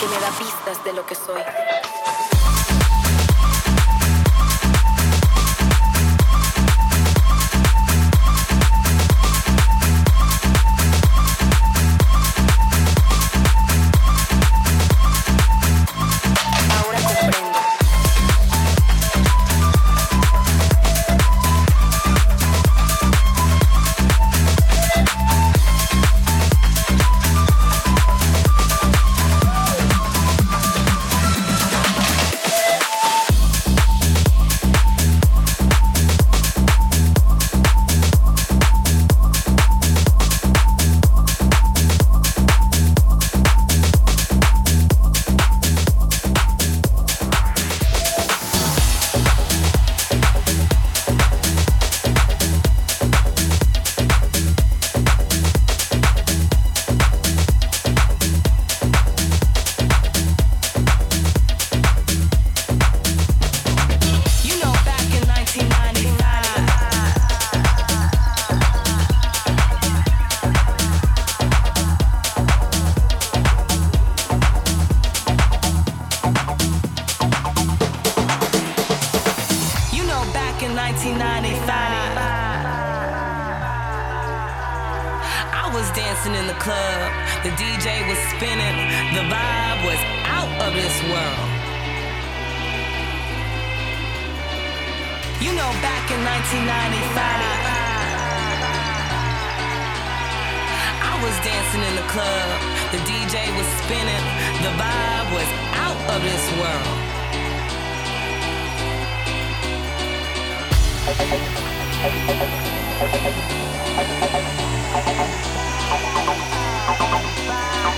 que me da pistas de lo que soy. You know, back in 1995, I was dancing in the club. The DJ was spinning. The vibe was out of this world. Bye.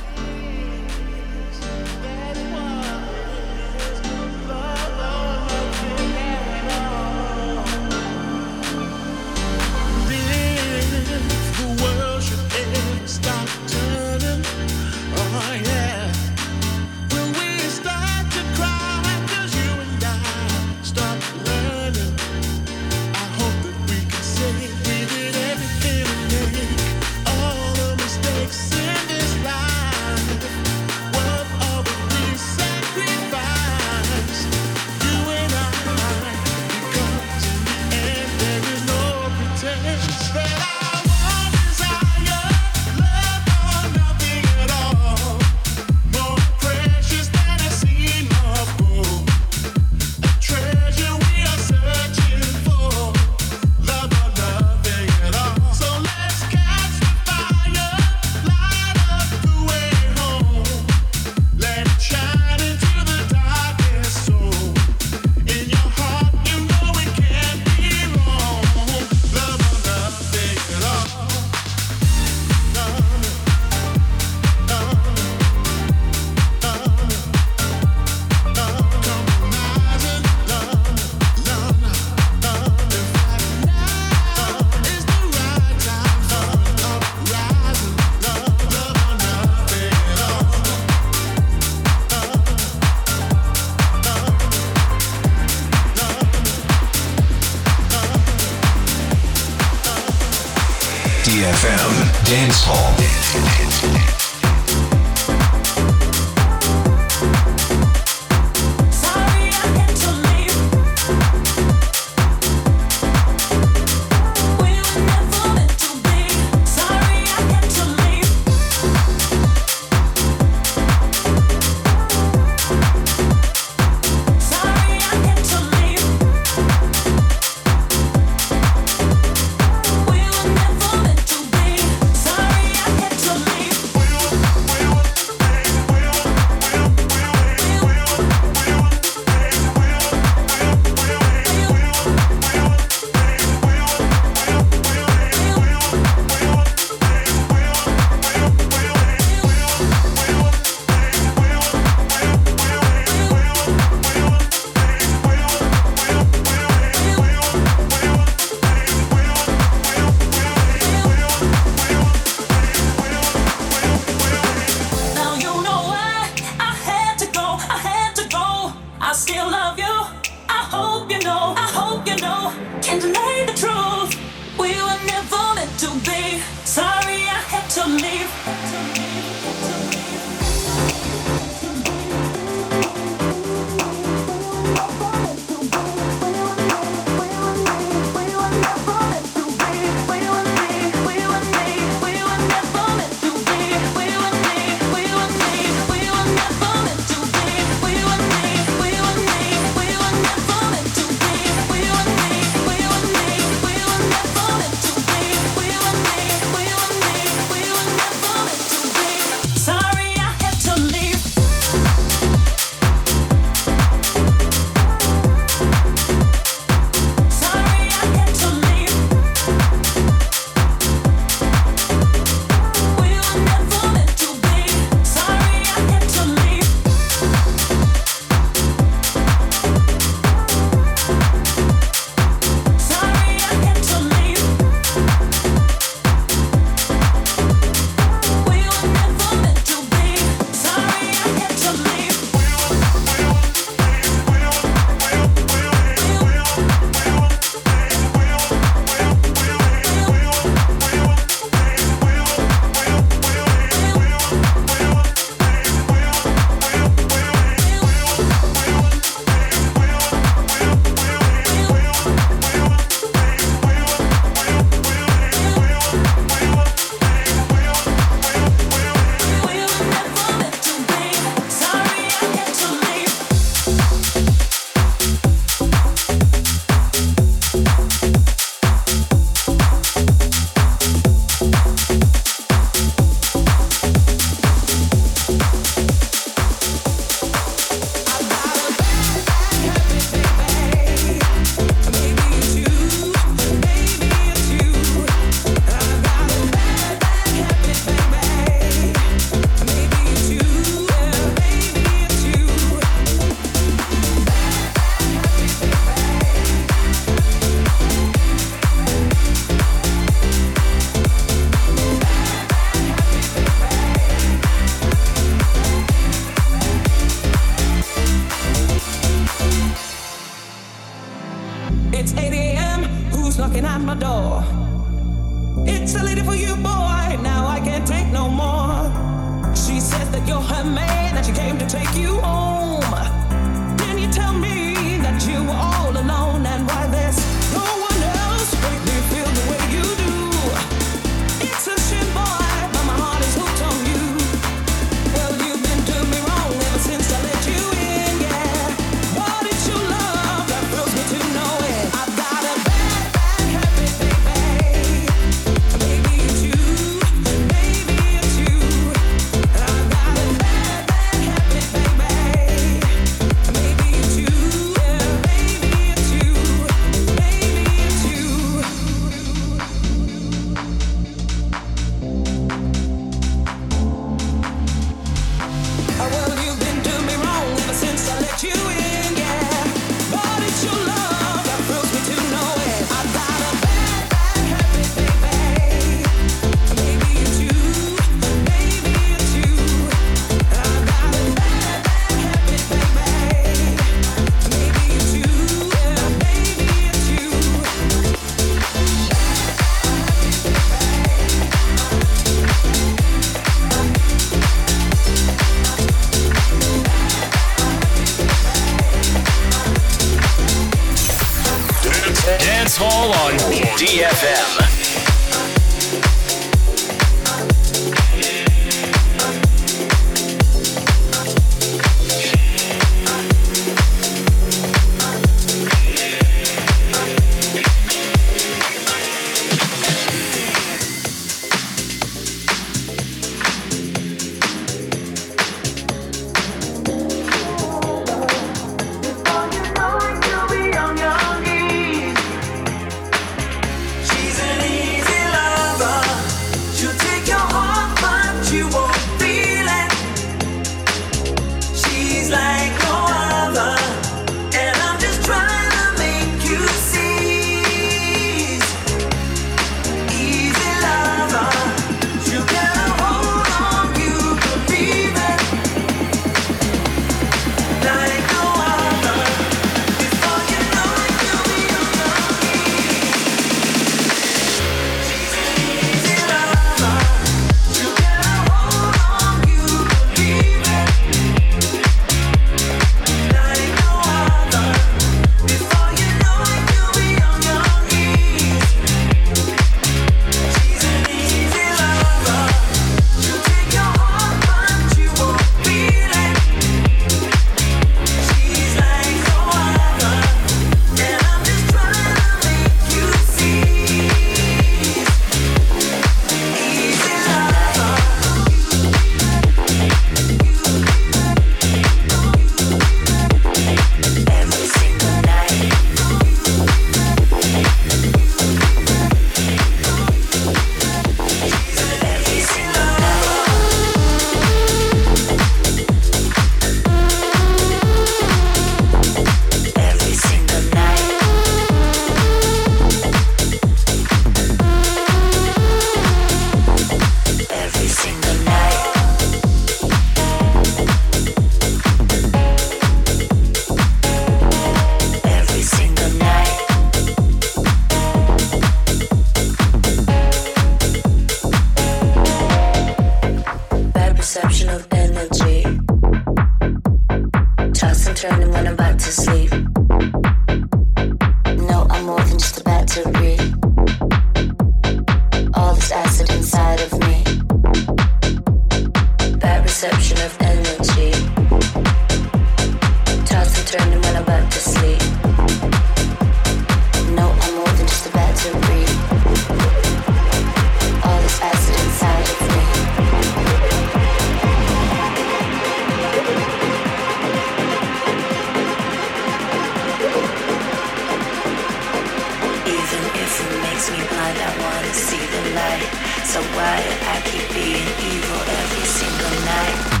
I wanna see the light. So why I keep being evil every single night.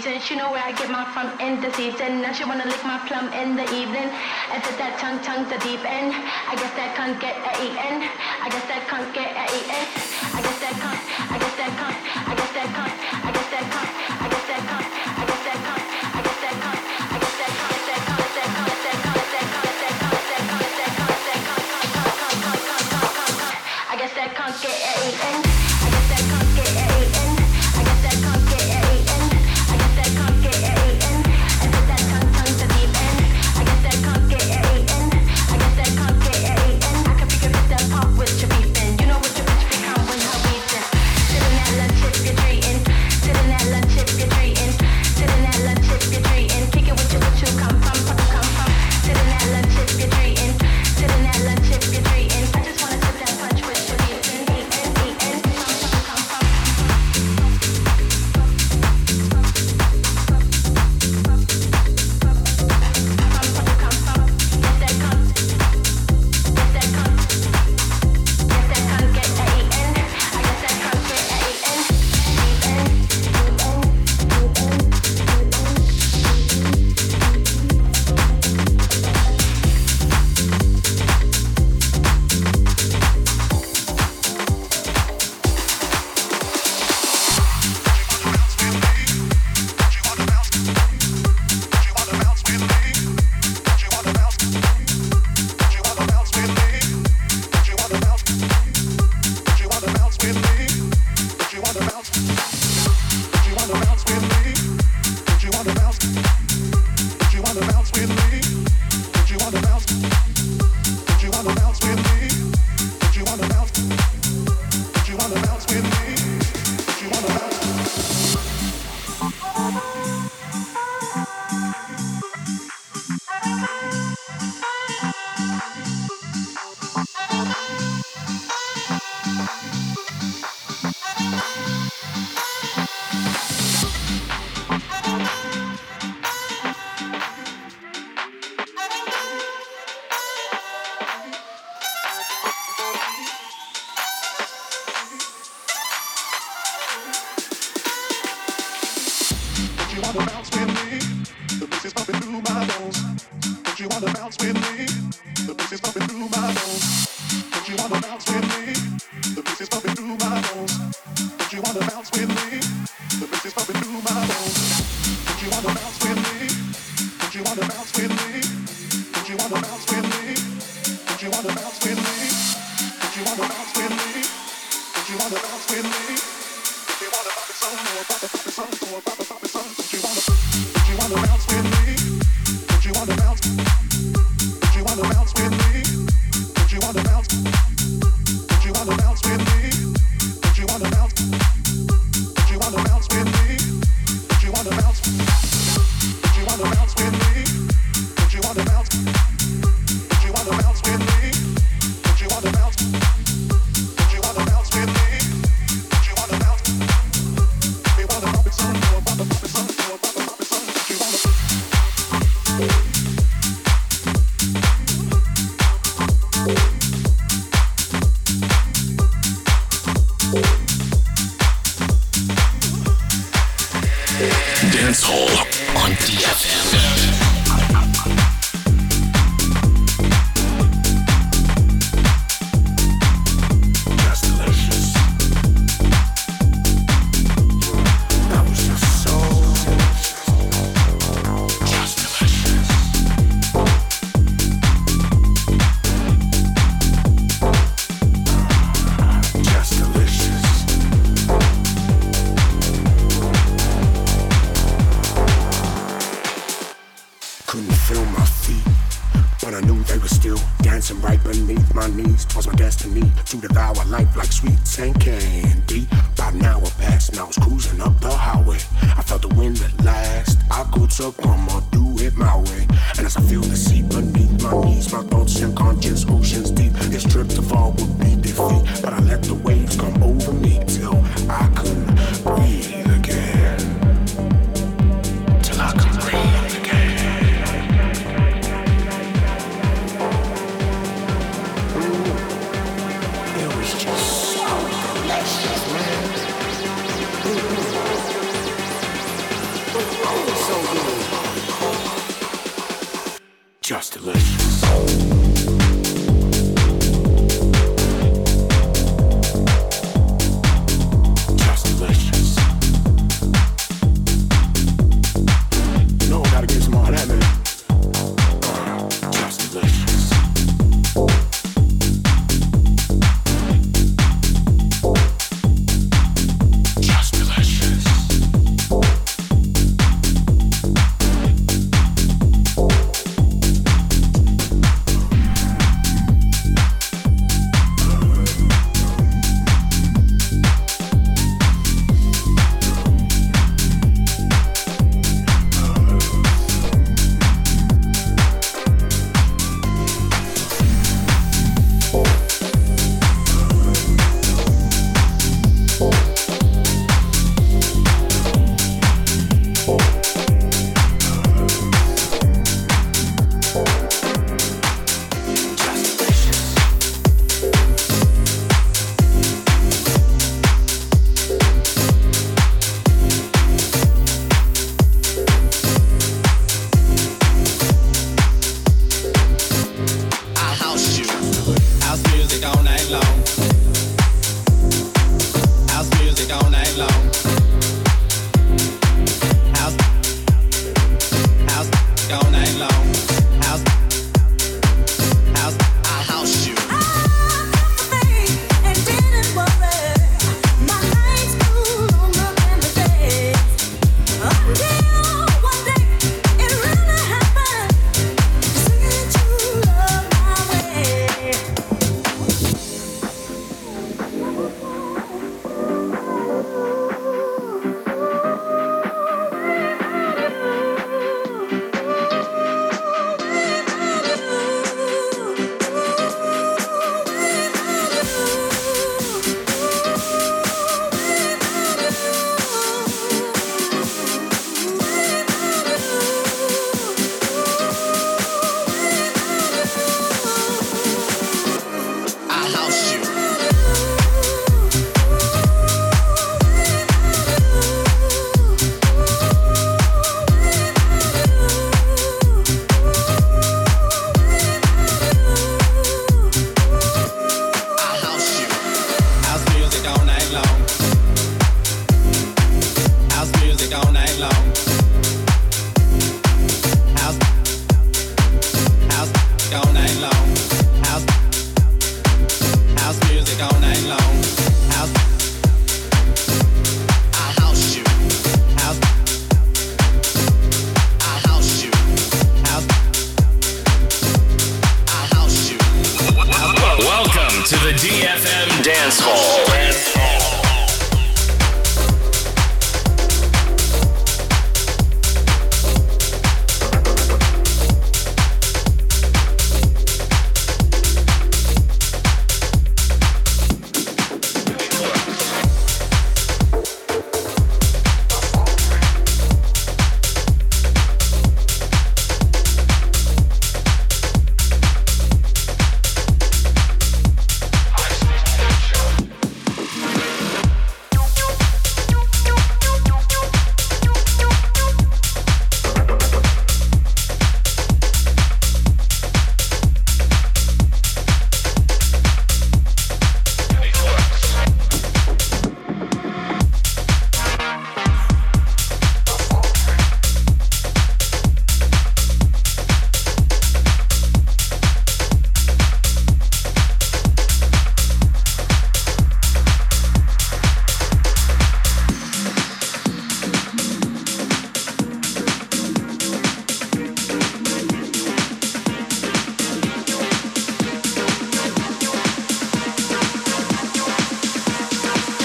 season. She know where I get mine from in the season. Now she wanna lick my plum in the evening. And said that tongue, tongue, the deep end. I guess that can't get a eaten. I guess that can't get a eaten. I guess that can't. I guess that can't. I guess that can't. I guess that can't. I guess that can't. I guess that can't. I guess that can't. I guess that can't. I guess that can't get a eaten.